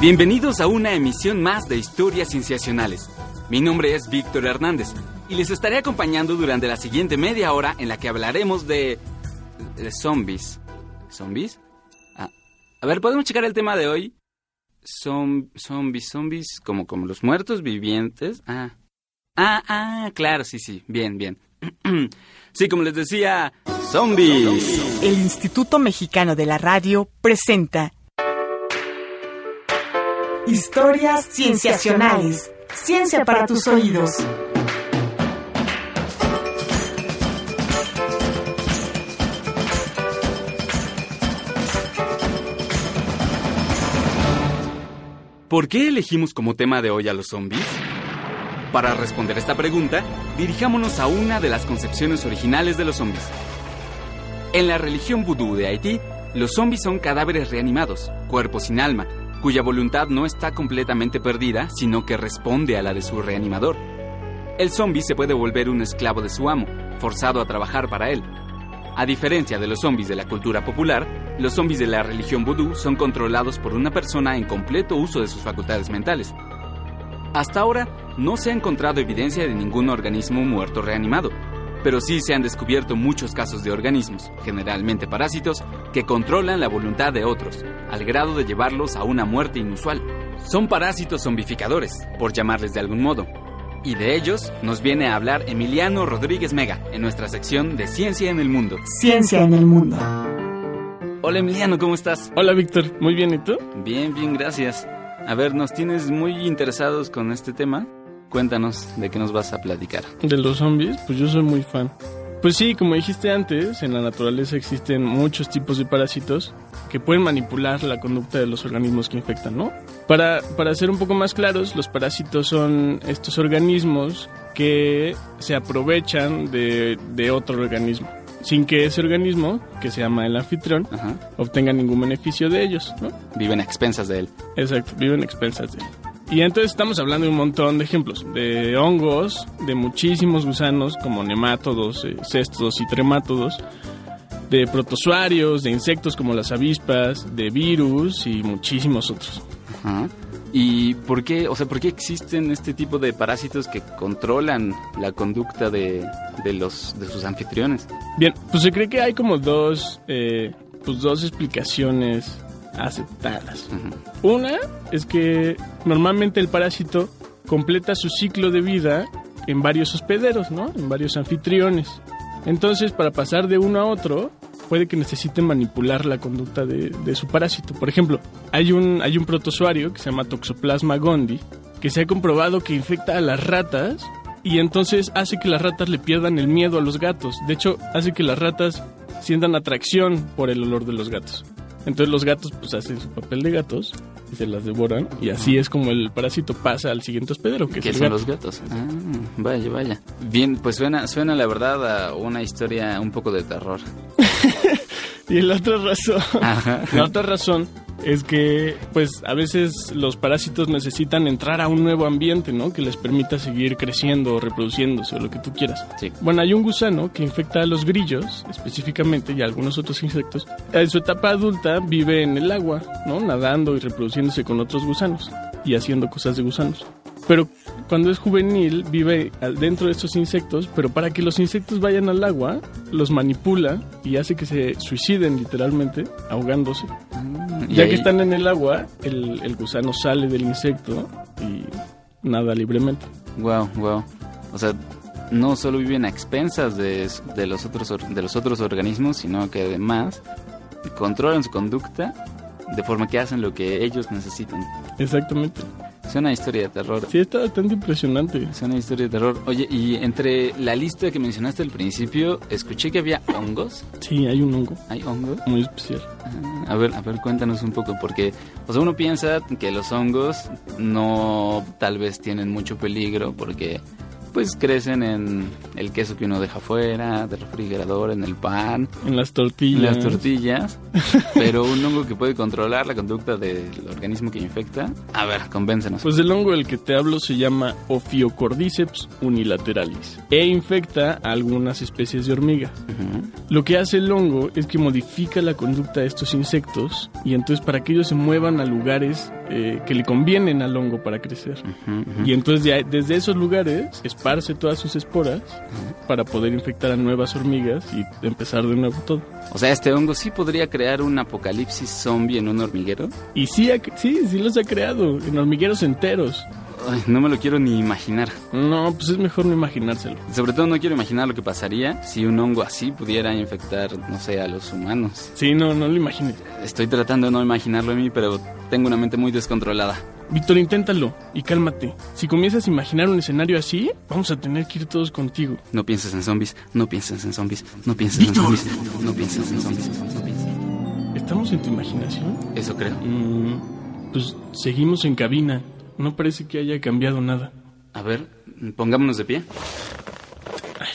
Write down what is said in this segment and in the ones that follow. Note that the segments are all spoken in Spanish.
Bienvenidos a una emisión más de Historias Cienciacionales. Mi nombre es Víctor Hernández y les estaré acompañando durante la siguiente media hora en la que hablaremos de... de zombies. ¿Zombies? Ah, a ver, ¿podemos checar el tema de hoy? Zombies, zombies, como, como los muertos vivientes. Ah. Ah, ah, claro, sí, sí, bien, bien. sí, como les decía, zombies. El Instituto Mexicano de la Radio presenta Historias Cienciacionales. Ciencia para tus oídos. ¿Por qué elegimos como tema de hoy a los zombies? Para responder esta pregunta, dirijámonos a una de las concepciones originales de los zombies. En la religión vudú de Haití, los zombies son cadáveres reanimados, cuerpos sin alma, cuya voluntad no está completamente perdida, sino que responde a la de su reanimador. El zombie se puede volver un esclavo de su amo, forzado a trabajar para él. A diferencia de los zombies de la cultura popular, los zombies de la religión vudú son controlados por una persona en completo uso de sus facultades mentales. Hasta ahora no se ha encontrado evidencia de ningún organismo muerto reanimado, pero sí se han descubierto muchos casos de organismos, generalmente parásitos, que controlan la voluntad de otros, al grado de llevarlos a una muerte inusual. Son parásitos zombificadores, por llamarles de algún modo. Y de ellos nos viene a hablar Emiliano Rodríguez Mega en nuestra sección de Ciencia en el Mundo. Ciencia en el Mundo. Hola Emiliano, ¿cómo estás? Hola Víctor, muy bien, ¿y tú? Bien, bien, gracias. A ver, ¿nos tienes muy interesados con este tema? Cuéntanos de qué nos vas a platicar. De los zombies, pues yo soy muy fan. Pues sí, como dijiste antes, en la naturaleza existen muchos tipos de parásitos que pueden manipular la conducta de los organismos que infectan, ¿no? Para, para ser un poco más claros, los parásitos son estos organismos que se aprovechan de, de otro organismo, sin que ese organismo, que se llama el anfitrión, Ajá. obtenga ningún beneficio de ellos, ¿no? Viven a expensas de él. Exacto, viven a expensas de él. Y entonces estamos hablando de un montón de ejemplos, de hongos, de muchísimos gusanos como nemátodos, eh, céstodos y tremátodos, de protozoarios, de insectos como las avispas, de virus y muchísimos otros. Ajá. ¿Y por qué, o sea, por qué existen este tipo de parásitos que controlan la conducta de, de los de sus anfitriones? Bien, pues se cree que hay como dos, eh, pues dos explicaciones aceptadas. Una es que normalmente el parásito completa su ciclo de vida en varios hospederos, ¿no? En varios anfitriones. Entonces, para pasar de uno a otro, puede que necesite manipular la conducta de, de su parásito. Por ejemplo, hay un, hay un protozoario que se llama Toxoplasma gondii, que se ha comprobado que infecta a las ratas y entonces hace que las ratas le pierdan el miedo a los gatos. De hecho, hace que las ratas sientan atracción por el olor de los gatos. Entonces los gatos pues hacen su papel de gatos y se las devoran y así es como el parásito pasa al siguiente hospedero, que es ¿Qué el son gato. los gatos? Ah, vaya, vaya. Bien, pues suena, suena la verdad a una historia un poco de terror. Y la otra razón, Ajá. la otra razón es que pues a veces los parásitos necesitan entrar a un nuevo ambiente, ¿no? Que les permita seguir creciendo o reproduciéndose o lo que tú quieras. Sí. Bueno, hay un gusano que infecta a los grillos específicamente y a algunos otros insectos. En su etapa adulta vive en el agua, ¿no? Nadando y reproduciéndose con otros gusanos y haciendo cosas de gusanos. Pero cuando es juvenil vive dentro de estos insectos, pero para que los insectos vayan al agua, los manipula y hace que se suiciden literalmente, ahogándose. Y Ya ahí- que están en el agua, el, el gusano sale del insecto y nada libremente. Wow, wow. O sea, no solo viven a expensas de, de los otros de los otros organismos, sino que además controlan su conducta de forma que hacen lo que ellos necesitan. Exactamente. Es una historia de terror. Sí, está bastante impresionante. Es una historia de terror. Oye, y entre la lista que mencionaste al principio, escuché que había hongos. Sí, hay un hongo ¿Hay hongos? muy especial. Ah, A ver, a ver, cuéntanos un poco, porque, o sea, uno piensa que los hongos no tal vez tienen mucho peligro porque Pues crecen en el queso que uno deja fuera, del refrigerador, en el pan, En las tortillas. en las tortillas. Pero un hongo que puede controlar la conducta del organismo que infecta. A ver, convéncenos. Pues el hongo del que te hablo se llama Ophiocordyceps unilateralis e infecta a algunas especies de hormiga. Ujú. Lo que hace el hongo es que modifica la conducta de estos insectos y entonces para que ellos se muevan a lugares eh, que le convienen al hongo para crecer. Ujú, ujú. Y entonces de ahí- desde esos lugares esparce todas sus esporas para poder infectar a nuevas hormigas y empezar de nuevo todo. O sea, este hongo sí podría crear un apocalipsis zombie en un hormiguero. Y sí, sí, sí los ha creado en hormigueros enteros. Ay, no me lo quiero ni imaginar. No, pues es mejor no imaginárselo. Sobre todo no quiero imaginar lo que pasaría si un hongo así pudiera infectar, no sé, a los humanos. Sí, no, no lo imagines. Estoy tratando de no imaginarlo en mí, pero tengo una mente muy descontrolada. Víctor, inténtalo y cálmate. Si comienzas a imaginar un escenario así, vamos a tener que ir todos contigo. No pienses en zombies, no pienses en zombies, no pienses en zombies, no pienses en zombies. ¿Estamos en tu imaginación? Eso creo. Mm, pues seguimos en cabina. No parece que haya cambiado nada. A ver, pongámonos de pie. Ay,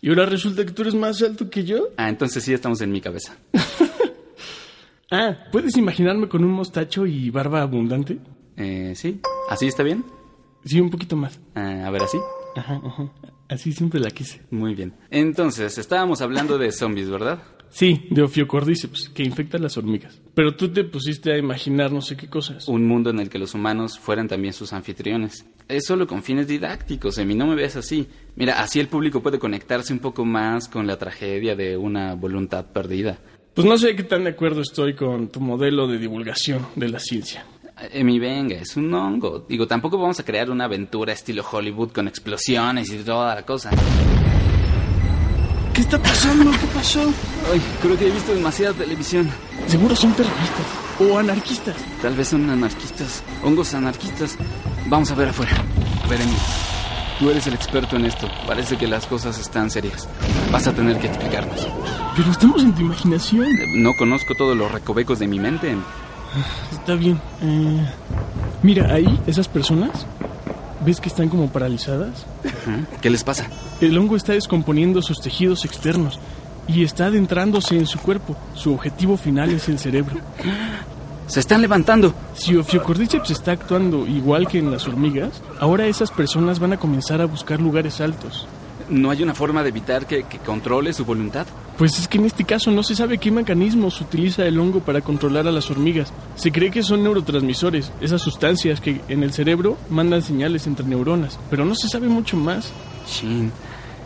y ahora resulta que tú eres más alto que yo. Ah, entonces sí estamos en mi cabeza. Ah, ¿puedes imaginarme con un mostacho y barba abundante? Eh, sí, ¿así está bien? Sí, un poquito más. Ah, a ver, así. Ajá, ajá. Así siempre la quise. Muy bien. Entonces, estábamos hablando de zombies, ¿verdad? Sí, de Ophiocordyceps, que infecta a las hormigas. Pero tú te pusiste a imaginar no sé qué cosas. Un mundo en el que los humanos fueran también sus anfitriones. Es solo con fines didácticos, Emi, no me veas así. Mira, así el público puede conectarse un poco más con la tragedia de una voluntad perdida. Pues no sé qué tan de acuerdo estoy con tu modelo de divulgación de la ciencia. Emi, venga, es un hongo. Digo, tampoco vamos a crear una aventura estilo Hollywood con explosiones y toda la cosa. ¿Qué está pasando? ¿Qué pasó? Ay, creo que he visto demasiada televisión. Seguro son terroristas o anarquistas. Tal vez son anarquistas, hongos anarquistas. Vamos a ver afuera. A ver, Emi, tú eres el experto en esto. Parece que las cosas están serias. Vas a tener que explicarnos. Pero estamos en tu imaginación. Eh, No conozco todos los recovecos de mi mente. Emi. Está bien. Eh, mira, ahí, esas personas, ¿ves que están como paralizadas? ¿Qué les pasa? El hongo está descomponiendo sus tejidos externos y está adentrándose en su cuerpo. Su objetivo final es el cerebro. Se están levantando. Si Ophiocordyceps está actuando igual que en las hormigas, ahora esas personas van a comenzar a buscar lugares altos. ¿No hay una forma de evitar que, que controle su voluntad? Pues es que en este caso no se sabe qué mecanismos utiliza el hongo para controlar a las hormigas. Se cree que son neurotransmisores, esas sustancias que en el cerebro mandan señales entre neuronas, pero no se sabe mucho más. Shin.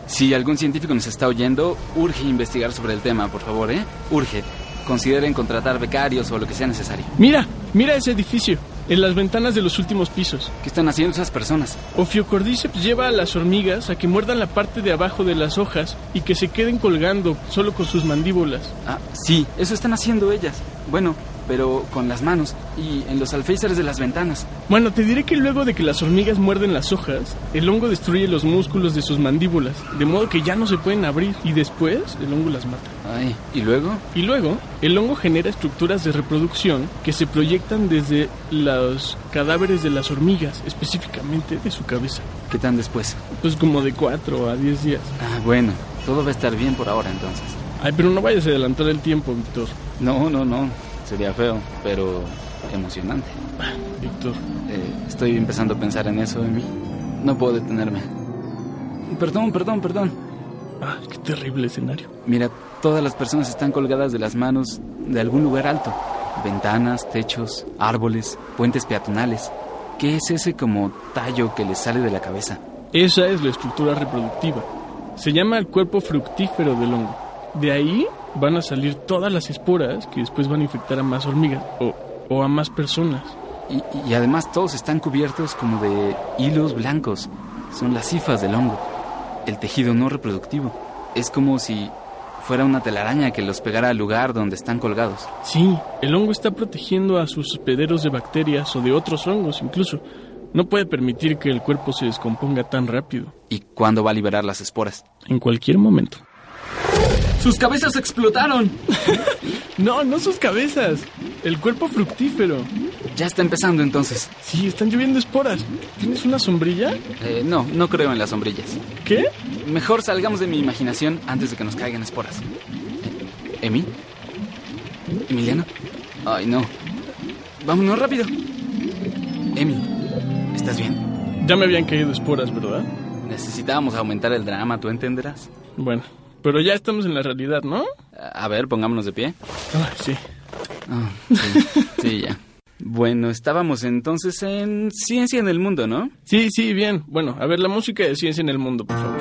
Si algún científico nos está oyendo, urge investigar sobre el tema, por favor, ¿eh? Urge. Consideren contratar becarios o lo que sea necesario. Mira, mira ese edificio, en las ventanas de los últimos pisos. ¿Qué están haciendo esas personas? Ophiocordyceps lleva a las hormigas a que muerdan la parte de abajo de las hojas y que se queden colgando solo con sus mandíbulas. Ah, sí, eso están haciendo ellas. Bueno, pero con las manos y en los alféizares de las ventanas. Bueno, te diré que luego de que las hormigas muerden las hojas, el hongo destruye los músculos de sus mandíbulas, de modo que ya no se pueden abrir y después el hongo las mata. Ay, ¿y luego? Y luego, el hongo genera estructuras de reproducción que se proyectan desde los cadáveres de las hormigas, específicamente de su cabeza. ¿Qué tan después? Pues como de 4 a 10 días. Ah, bueno, todo va a estar bien por ahora entonces. Ay, pero no vayas a adelantar el tiempo, Víctor. No, no, no. Sería feo, pero emocionante. Víctor. Eh, estoy empezando a pensar en eso de mí. No puedo detenerme. Perdón, perdón, perdón. Ah, qué terrible escenario. Mira, todas las personas están colgadas de las manos de algún lugar alto. Ventanas, techos, árboles, puentes peatonales. ¿Qué es ese como tallo que les sale de la cabeza? Esa es la estructura reproductiva. Se llama el cuerpo fructífero del hongo. De ahí van a salir todas las esporas que después van a infectar a más hormigas o, o a más personas. Y, y además todos están cubiertos como de hilos blancos. Son las cifas del hongo. El tejido no reproductivo. Es como si fuera una telaraña que los pegara al lugar donde están colgados. Sí, el hongo está protegiendo a sus hospederos de bacterias o de otros hongos incluso. No puede permitir que el cuerpo se descomponga tan rápido. ¿Y cuándo va a liberar las esporas? En cualquier momento. ¡Sus cabezas explotaron! No, no sus cabezas. El cuerpo fructífero. Ya está empezando entonces. Sí, están lloviendo esporas. ¿Tienes una sombrilla? Eh, no, no creo en las sombrillas. ¿Qué? Mejor salgamos de mi imaginación antes de que nos caigan esporas. Eh, ¿Emi? ¿Emiliano? Ay, no. Vámonos rápido. Emi, ¿estás bien? Ya me habían caído esporas, ¿verdad? Necesitábamos aumentar el drama, tú entenderás. Bueno, pero ya estamos en la realidad, ¿no? A ver, pongámonos de pie. Ay, sí. Ah, sí, sí, ya. Bueno, estábamos entonces en Ciencia en el Mundo, ¿no? Sí, sí, bien. Bueno, a ver, la música de ciencia en el mundo, por favor.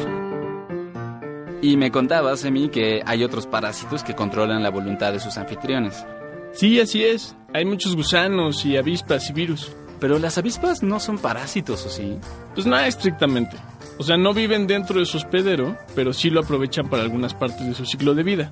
Y me contabas, Emi, que hay otros parásitos que controlan la voluntad de sus anfitriones. Sí, así es. Hay muchos gusanos y avispas y virus. Pero las avispas no son parásitos, ¿o sí? Pues nada estrictamente. O sea, no viven dentro de su hospedero, pero sí lo aprovechan para algunas partes de su ciclo de vida.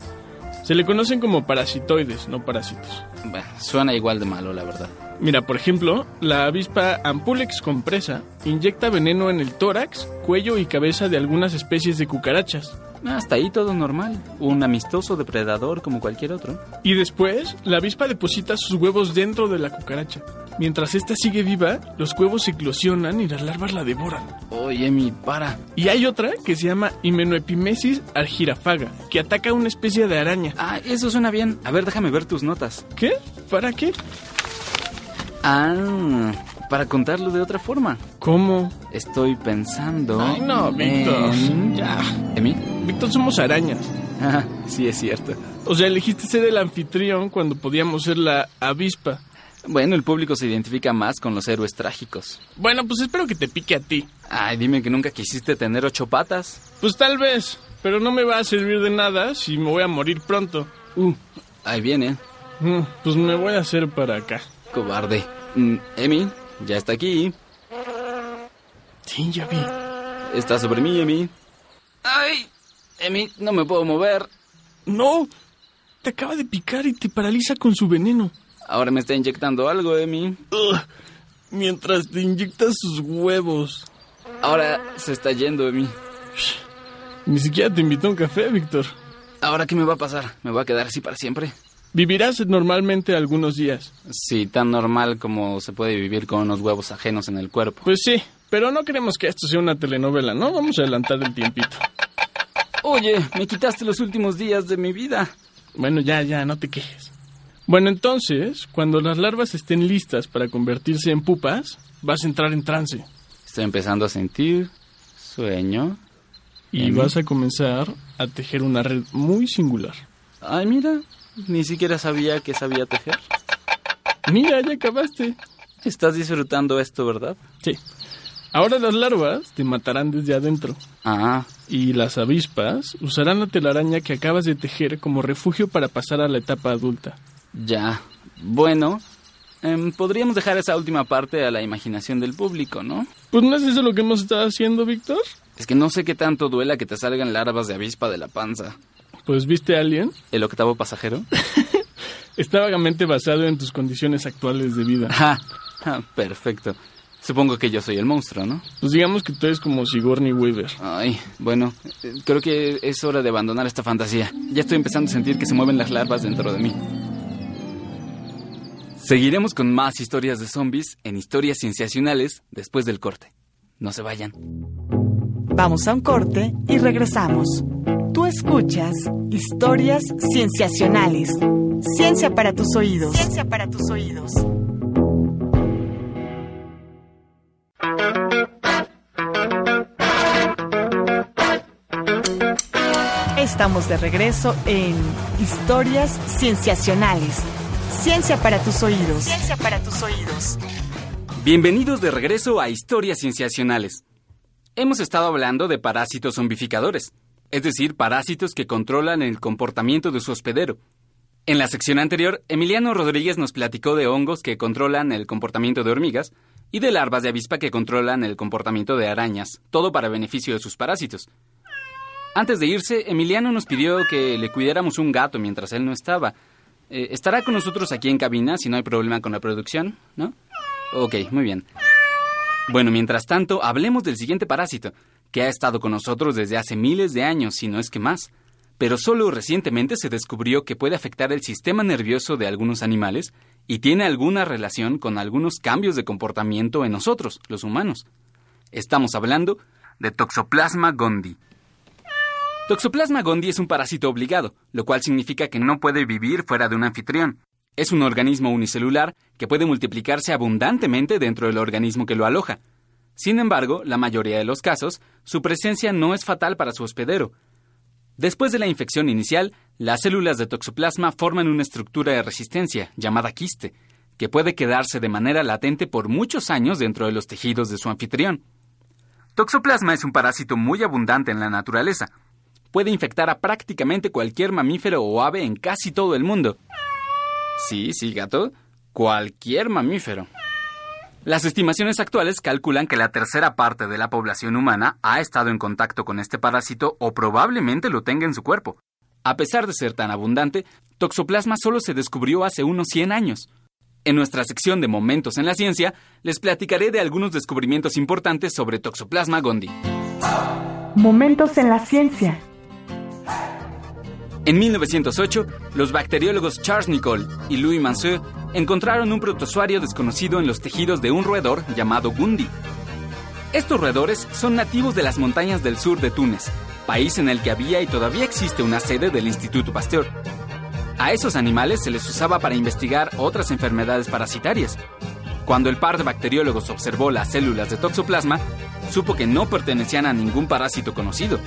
Se le conocen como parasitoides, no parásitos. Bueno, suena igual de malo, la verdad. Mira, por ejemplo, la avispa Ampulex compresa inyecta veneno en el tórax, cuello y cabeza de algunas especies de cucarachas. Hasta ahí todo normal. Un amistoso depredador como cualquier otro. Y después, la avispa deposita sus huevos dentro de la cucaracha. Mientras ésta sigue viva, los huevos eclosionan y las larvas la devoran. Oye, mi para. Y hay otra que se llama Himenoepimesis argirafaga, que ataca a una especie de araña. Ah, eso suena bien. A ver, déjame ver tus notas. ¿Qué? ¿Para qué? Ah, para contarlo de otra forma. ¿Cómo? Estoy pensando. Ay, no, Víctor. en- Ya. ¿Emi? Víctor, somos arañas. Ah, sí, es cierto. O sea, elegiste ser el anfitrión cuando podíamos ser la avispa. Bueno, el público se identifica más con los héroes trágicos. Bueno, pues espero que te pique a ti. Ay, dime que nunca quisiste tener ocho patas. Pues tal vez, pero no me va a servir de nada si me voy a morir pronto. Uh, ahí viene. Mm, Pues me voy a hacer para acá. Cobarde. Mm, Emi, ya está aquí. Sí, ya vi. Está sobre mí, Emi. ¡Ay! Emi, no me puedo mover. No, te acaba de picar y te paraliza con su veneno. Ahora me está inyectando algo, Emi. Ugh, mientras te inyectas sus huevos. Ahora se está yendo, Emi. Ni siquiera te invitó a un café, Víctor. ¿Ahora qué me va a pasar? ¿Me voy a quedar así para siempre? Vivirás normalmente algunos días. Sí, tan normal como se puede vivir con unos huevos ajenos en el cuerpo. Pues sí, pero no queremos que esto sea una telenovela, ¿no? Vamos a adelantar el tiempito. Oye, me quitaste los últimos días de mi vida. Bueno, ya, ya, no te quejes. Bueno, entonces, cuando las larvas estén listas para convertirse en pupas, vas a entrar en trance. Estoy empezando a sentir sueño. Y Bien. vas a comenzar a tejer una red muy singular. Ay, mira, ni siquiera sabía que sabía tejer. Mira, ya acabaste. Estás disfrutando esto, ¿verdad? Sí. Ahora las larvas te matarán desde adentro. Ah, Y las avispas usarán la telaraña que acabas de tejer como refugio para pasar a la etapa adulta. Ya. Bueno, em, podríamos dejar esa última parte a la imaginación del público, ¿no? Pues no es eso lo que hemos estado haciendo, Víctor. Es que no sé qué tanto duela que te salgan larvas de avispa de la panza. Pues viste a alguien. ¿El octavo pasajero? Está vagamente basado en tus condiciones actuales de vida. Ah, ah, perfecto. Supongo que yo soy el monstruo, ¿no? Pues digamos que tú eres como Sigourney Weaver. Ay, bueno, eh, creo que es hora de abandonar esta fantasía. Ya estoy empezando a sentir que se mueven las larvas dentro de mí. Seguiremos con más historias de zombies en historias cienciacionales después del corte. No se vayan. Vamos a un corte y regresamos. Tú escuchas historias cienciacionales. Ciencia para tus oídos. Ciencia para tus oídos. Estamos de regreso en Historias Cienciacionales. Ciencia para tus oídos. Ciencia para tus oídos. Bienvenidos de regreso a Historias Cienciacionales. Hemos estado hablando de parásitos zombificadores, es decir, parásitos que controlan el comportamiento de su hospedero. En la sección anterior, Emiliano Rodríguez nos platicó de hongos que controlan el comportamiento de hormigas y de larvas de avispa que controlan el comportamiento de arañas, todo para beneficio de sus parásitos. Antes de irse, Emiliano nos pidió que le cuidáramos un gato mientras él no estaba. Eh, estará con nosotros aquí en cabina si no hay problema con la producción, ¿no? Ok, muy bien. Bueno, mientras tanto, hablemos del siguiente parásito, que ha estado con nosotros desde hace miles de años, si no es que más. pero solo recientemente se descubrió que puede afectar el sistema nervioso de algunos animales y tiene alguna relación con algunos cambios de comportamiento en nosotros, los humanos. Estamos hablando de Toxoplasma gondii. Toxoplasma gondii es un parásito obligado, lo cual significa que no puede vivir fuera de un anfitrión. Es un organismo unicelular que puede multiplicarse abundantemente dentro del organismo que lo aloja. Sin embargo, la mayoría de los casos, su presencia no es fatal para su hospedero, Después de la infección inicial, las células de toxoplasma forman una estructura de resistencia, llamada quiste, que puede quedarse de manera latente por muchos años dentro de los tejidos de su anfitrión. Toxoplasma es un parásito muy abundante en la naturaleza. Puede infectar a prácticamente cualquier mamífero o ave en casi todo el mundo. Sí, sí, gato. Cualquier mamífero. Las estimaciones actuales calculan que la tercera parte de la población humana ha estado en contacto con este parásito o probablemente lo tenga en su cuerpo. A pesar de ser tan abundante, Toxoplasma solo se descubrió hace unos 100 años. En nuestra sección de Momentos en la Ciencia, les platicaré de algunos descubrimientos importantes sobre Toxoplasma gondii. Momentos en la Ciencia. En 1908, los bacteriólogos Charles Nicole y Louis Manseux encontraron un protozoario desconocido en los tejidos de un roedor llamado Gundi. Estos roedores son nativos de las montañas del sur de Túnez, país en el que había y todavía existe una sede del Instituto Pasteur. A esos animales se les usaba para investigar otras enfermedades parasitarias. Cuando el par de bacteriólogos observó las células de toxoplasma, supo que no pertenecían a ningún parásito conocido,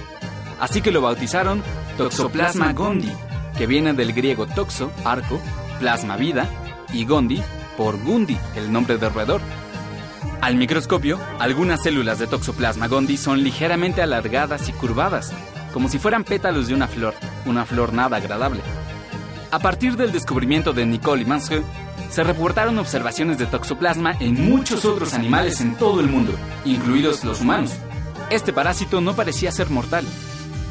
Así que lo bautizaron Toxoplasma gondii, que viene del griego toxo, arco, plasma vida, y gondi por gundi, el nombre del roedor. Al microscopio, algunas células de Toxoplasma gondii son ligeramente alargadas y curvadas, como si fueran pétalos de una flor, una flor nada agradable. A partir del descubrimiento de Nicole y se reportaron observaciones de toxoplasma en muchos otros animales en todo el mundo, incluidos los humanos. Este parásito no parecía ser mortal,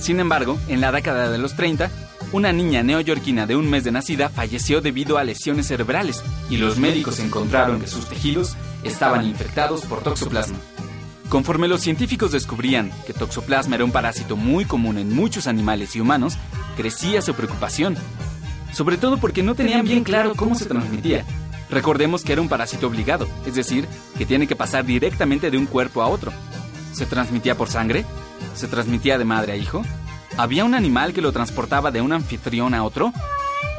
sin embargo, en la década de los 30, una niña neoyorquina de un mes de nacida falleció debido a lesiones cerebrales y los médicos encontraron que sus tejidos estaban infectados por toxoplasma. Conforme los científicos descubrían que toxoplasma era un parásito muy común en muchos animales y humanos, crecía su preocupación, sobre todo porque no tenían bien claro cómo se transmitía. Recordemos que era un parásito obligado, es decir, que tiene que pasar directamente de un cuerpo a otro. ¿Se transmitía por sangre? ¿Se transmitía de madre a hijo? ¿Había un animal que lo transportaba de un anfitrión a otro?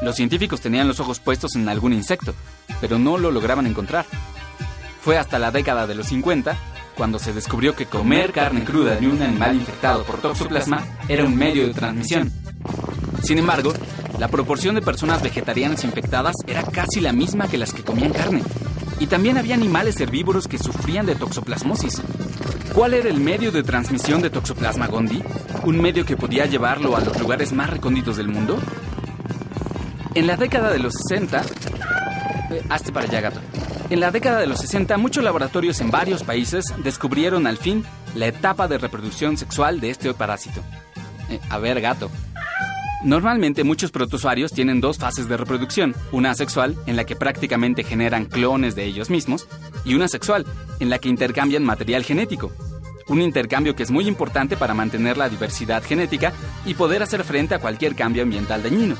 Los científicos tenían los ojos puestos en algún insecto, pero no lo lograban encontrar. Fue hasta la década de los 50 cuando se descubrió que comer carne cruda de un animal infectado por toxoplasma era un medio de transmisión. Sin embargo, la proporción de personas vegetarianas infectadas era casi la misma que las que comían carne. Y también había animales herbívoros que sufrían de toxoplasmosis. ¿Cuál era el medio de transmisión de Toxoplasma gondii? ¿Un medio que podía llevarlo a los lugares más recónditos del mundo? En la década de los 60... Eh, hazte para allá, gato. En la década de los 60, muchos laboratorios en varios países descubrieron al fin la etapa de reproducción sexual de este parásito. Eh, a ver, gato. Normalmente muchos protozoarios tienen dos fases de reproducción, una sexual, en la que prácticamente generan clones de ellos mismos, y una sexual, en la que intercambian material genético. Un intercambio que es muy importante para mantener la diversidad genética y poder hacer frente a cualquier cambio ambiental dañino.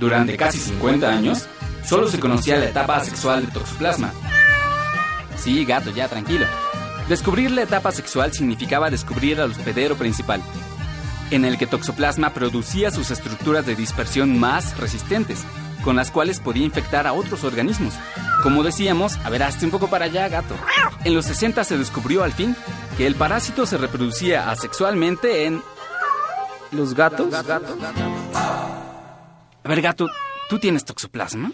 Durante casi 50 años, solo se conocía la etapa sexual de toxoplasma. Sí, gato, ya tranquilo. Descubrir la etapa sexual significaba descubrir al hospedero principal, en el que toxoplasma producía sus estructuras de dispersión más resistentes, con las cuales podía infectar a otros organismos. Como decíamos, a ver, hazte un poco para allá, gato. En los 60 se descubrió al fin que el parásito se reproducía asexualmente en... ¿Los gatos? A ver, gato, ¿tú tienes toxoplasma?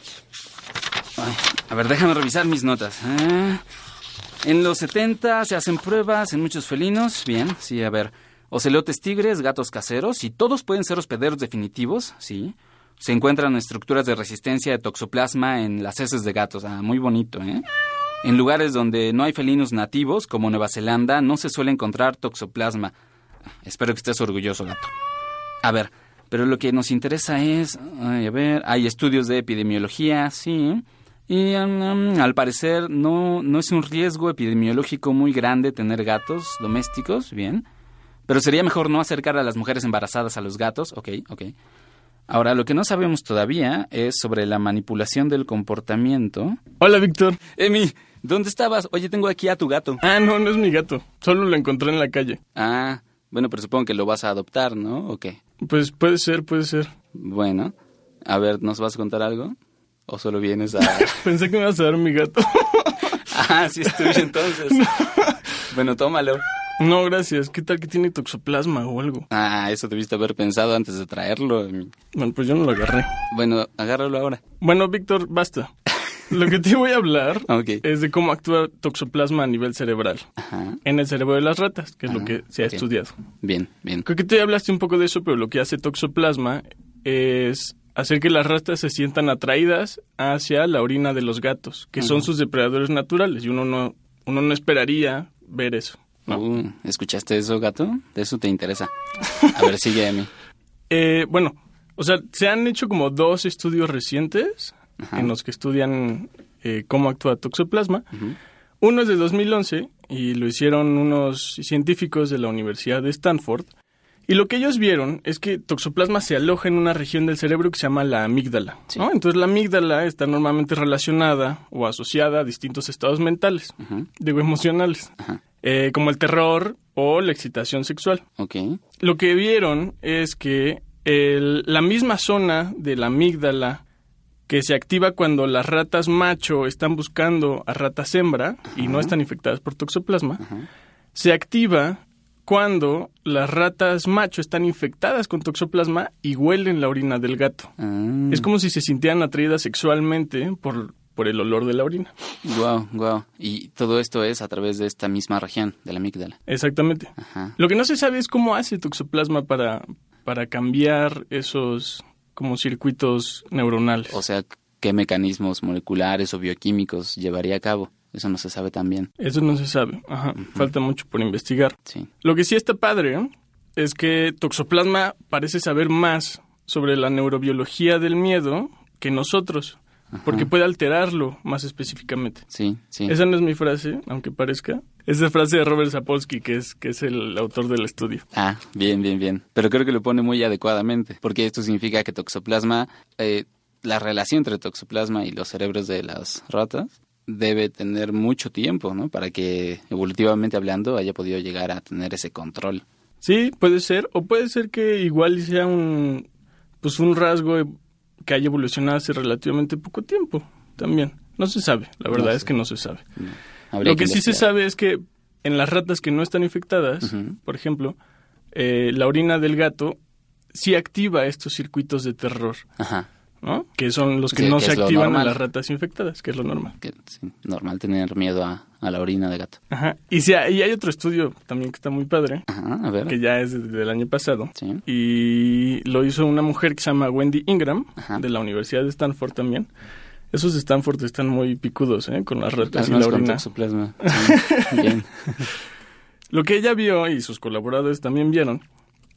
a ver, déjame revisar mis notas. ¿eh? En los 70 se hacen pruebas en muchos felinos. Bien, sí, a ver. Ocelotes tigres, gatos caseros, y todos pueden ser hospederos definitivos, sí. Se encuentran estructuras de resistencia de toxoplasma en las heces de gatos. Ah, muy bonito, ¿eh? En lugares donde no hay felinos nativos, como Nueva Zelanda, no se suele encontrar toxoplasma. Espero que estés orgulloso, gato. A ver, pero lo que nos interesa es, a ver, hay estudios de epidemiología, sí, y al parecer no, no es un riesgo epidemiológico muy grande tener gatos domésticos, bien Pero sería mejor no acercar a las mujeres embarazadas a los gatos. Ok, ok. Ahora, lo que no sabemos todavía es sobre la manipulación del comportamiento. Hola, Víctor. Emi, ¿dónde estabas? Oye, tengo aquí a tu gato. Ah, no, no es mi gato. Solo lo encontré en la calle. Ah, bueno, pero supongo que lo vas a adoptar, ¿no? ¿O qué? Pues puede ser, puede ser. Bueno, a ver, ¿nos vas a contar algo? ¿O solo vienes a...? Pensé que me ibas a dar mi gato. ah, sí es tuyo entonces. Bueno, tómalo. No, gracias. ¿Qué tal que tiene toxoplasma o algo? Ah, eso debiste haber pensado antes de traerlo. Bueno, pues yo no lo agarré. Bueno, agárralo ahora. Bueno, Víctor, basta. Lo que te voy a hablar es de cómo actúa toxoplasma a nivel cerebral Ajá. en el cerebro de las ratas, que es lo Ah, que se ha estudiado. Bien, bien. Creo que te hablaste un poco de eso, pero lo que hace toxoplasma es hacer que las ratas se sientan atraídas hacia la orina de los gatos, que son sus depredadores naturales, y uno no, uno no esperaría ver eso. ¿No? Uh, ¿Escuchaste eso, gato? De eso te interesa. A ver, sigue a mí. Eh, bueno, o sea, se han hecho como dos estudios recientes Ajá. en los que estudian eh, cómo actúa toxoplasma. Uno es de 2011 y lo hicieron unos científicos de la Universidad de Stanford. Y lo que ellos vieron es que toxoplasma se aloja en una región del cerebro que se llama la amígdala. Sí. ¿no? Entonces la amígdala está normalmente relacionada o asociada a distintos estados mentales, digo emocionales, eh, como el terror o la excitación sexual. Lo que vieron es que el- la misma zona de la amígdala que se activa cuando las ratas macho están buscando a ratas hembra y no están infectadas por toxoplasma, se activa cuando las ratas macho están infectadas con toxoplasma y huelen la orina del gato. Ah. Es como si se sintieran atraídas sexualmente por, por el olor de la orina. Guau, guau. Y todo esto es a través de esta misma región, de la amígdala. Exactamente. Ajá. Lo que no se sabe es cómo hace toxoplasma para, para cambiar esos como circuitos neuronales. O sea, ¿qué mecanismos moleculares o bioquímicos llevaría a cabo? Eso no se sabe también. Eso no se sabe. Ajá. Falta mucho por investigar. Sí. Lo que sí está padre ¿eh? es que toxoplasma parece saber más sobre la neurobiología del miedo que nosotros, porque puede alterarlo más específicamente. Sí, sí. Esa no es mi frase, aunque parezca. Esa es frase de Robert Sapolsky, que es, que es el autor del estudio. Ah, bien, bien, bien. Pero creo que lo pone muy adecuadamente, porque esto significa que toxoplasma, eh, la relación entre toxoplasma y los cerebros de las ratas debe tener mucho tiempo, ¿no? Para que evolutivamente hablando haya podido llegar a tener ese control. Sí, puede ser, o puede ser que igual sea un, pues un rasgo que haya evolucionado hace relativamente poco tiempo también. No se sabe, la verdad No es que no se sabe. Lo que sí se sabe es que en las ratas que no están infectadas, por ejemplo, eh, la orina del gato sí activa estos circuitos de terror, Ajá. ¿No? Que son los que Sí, no que se activan normal. las ratas infectadas, que es lo normal. Que sí, normal tener miedo a, a la orina de gato. Ajá. Y, sí, y hay otro estudio también que está muy padre, Ajá, a ver. que ya es desde el año pasado, Sí. y lo hizo una mujer que se llama Wendy Ingram, Ajá. de la Universidad de Stanford también. Esos de Stanford están muy picudos, ¿eh? Con las ratas y la con orina. toxoplasma. Sí, bien. Lo que ella vio y sus colaboradores también vieron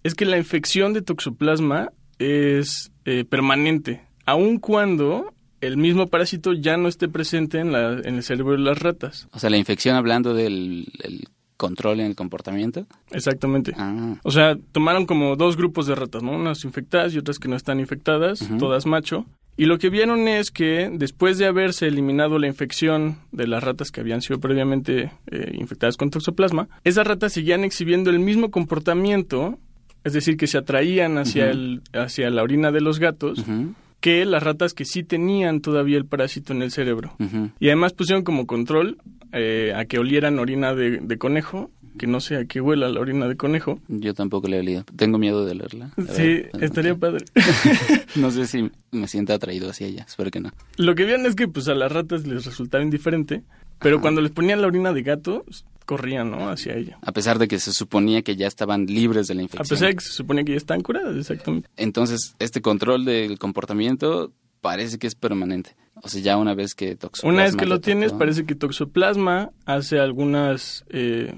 es que la infección de toxoplasma es eh, permanente, aun cuando el mismo parásito ya no esté presente en, la, en el cerebro de las ratas. O sea, la infección hablando del el control en el comportamiento. Exactamente. Ah, O sea, tomaron como dos grupos de ratas, ¿no? Unas infectadas y otras que no están infectadas, todas macho. Y lo que vieron es que después de haberse eliminado la infección de las ratas que habían sido previamente eh, infectadas con toxoplasma, esas ratas seguían exhibiendo el mismo comportamiento, es decir, que se atraían hacia, el, hacia la orina de los gatos, ujú, que las ratas que sí tenían todavía el parásito en el cerebro. Y además pusieron como control eh, a que olieran orina de, de conejo, que no sé a qué huela la orina de conejo. Yo tampoco la he leído. Tengo miedo de leerla. A Sí, ver, estaría padre. No sé si me siento atraído hacia ella. Espero que no. Lo que vieron es que pues a las ratas les resultaba indiferente, pero Ajá. cuando les ponían la orina de gato, corrían, ¿no? Hacia ella. A pesar de que se suponía que ya estaban libres de la A infección. pesar de que se supone que ya están curadas, exactamente. Entonces, este control del comportamiento parece que es permanente. O sea, ya una vez que toxoplasma Una vez que lo tienes, parece que toxoplasma hace algunas, eh,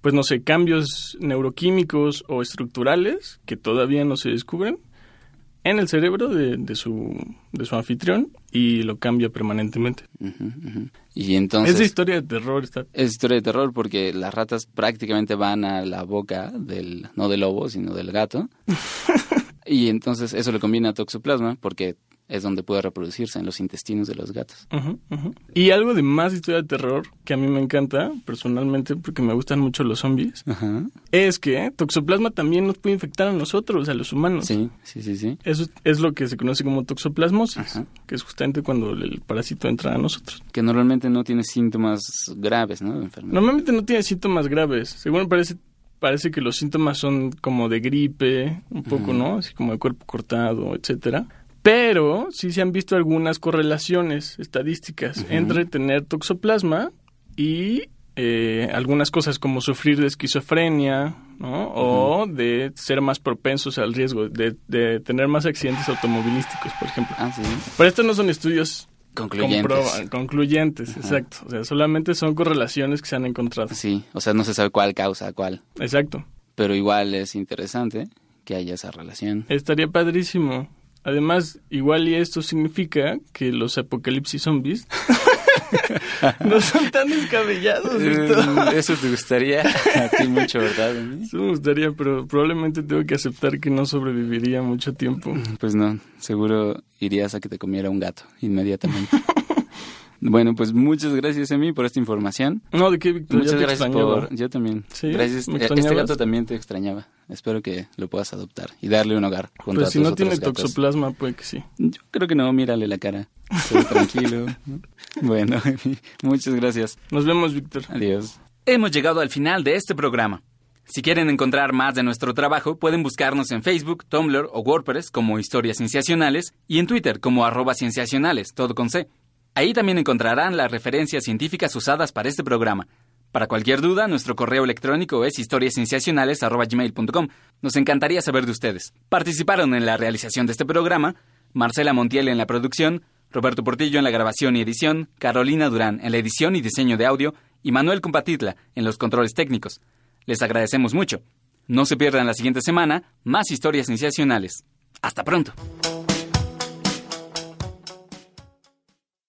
pues no sé, cambios neuroquímicos o estructurales que todavía no se descubren en el cerebro de, de, su, de su anfitrión y lo cambia permanentemente. Ujú. Y entonces... es historia de terror. Está... Es historia de terror porque las ratas prácticamente van a la boca del, no del lobo, sino del gato. y entonces eso le conviene a toxoplasma porque es donde puede reproducirse en los intestinos de los gatos. Y algo de más historia de terror que a mí me encanta personalmente porque me gustan mucho los zombies Ajá. es que toxoplasma también nos puede infectar a nosotros, a los humanos. Sí, sí, sí, sí. Eso es- lo que se conoce como toxoplasmosis, que es justamente cuando el parásito entra a nosotros. Que normalmente no tiene síntomas graves, ¿no? De enfermedad. Normalmente no tiene síntomas graves. Según parece, parece que los síntomas son como de gripe, un poco. ¿no? Así como de cuerpo cortado, etcétera. Pero sí se han visto algunas correlaciones estadísticas entre tener toxoplasma y eh, algunas cosas como sufrir de esquizofrenia, ¿no? O de ser más propensos al riesgo de, de tener más accidentes automovilísticos, por ejemplo. Ah, sí. Pero estos no son estudios Concluyentes. concluyentes, exacto. O sea, solamente son correlaciones que se han encontrado. Sí, o sea, no se sabe cuál causa cuál. Exacto. Pero igual es interesante que haya esa relación. Estaría padrísimo. Además, igual y esto significa que los apocalipsis zombies no son tan descabellados. Eh, Eso te gustaría a ti mucho, ¿verdad? Eso me gustaría, pero probablemente tengo que aceptar que no sobreviviría mucho tiempo. Pues no, seguro irías a que te comiera un gato inmediatamente. bueno, pues muchas gracias, Emi, por esta información. No, ¿de qué, Víctor? Muchas gracias extrañaba. por... Yo también. Sí, Gracias. ¿me Eh, Este gato también te extrañaba. Espero que lo puedas adoptar y darle un hogar junto Pues a si tus no otros tiene gatos. toxoplasma, puede que sí. Yo creo que no, mírale la cara. Estoy tranquilo. ¿no? Bueno, Emi, muchas gracias. Nos vemos, Víctor. Adiós. Hemos llegado al final de este programa. Si quieren encontrar más de nuestro trabajo, pueden buscarnos en Facebook, Tumblr o WordPress como Historias Cienciacionales y en Twitter como arroba cienciacionales, todo con C. Ahí también encontrarán las referencias científicas usadas para este programa. Para cualquier duda, nuestro correo electrónico es historiascienciacionales.gmail.com. Nos encantaría saber de ustedes. Participaron en la realización de este programa Marcela Montiel en la producción, Roberto Portillo en la grabación y edición, Carolina Durán en la edición y diseño de audio y Manuel Compatitla en los controles técnicos. Les agradecemos mucho. No se pierdan la siguiente semana más historias sensacionales. Hasta pronto.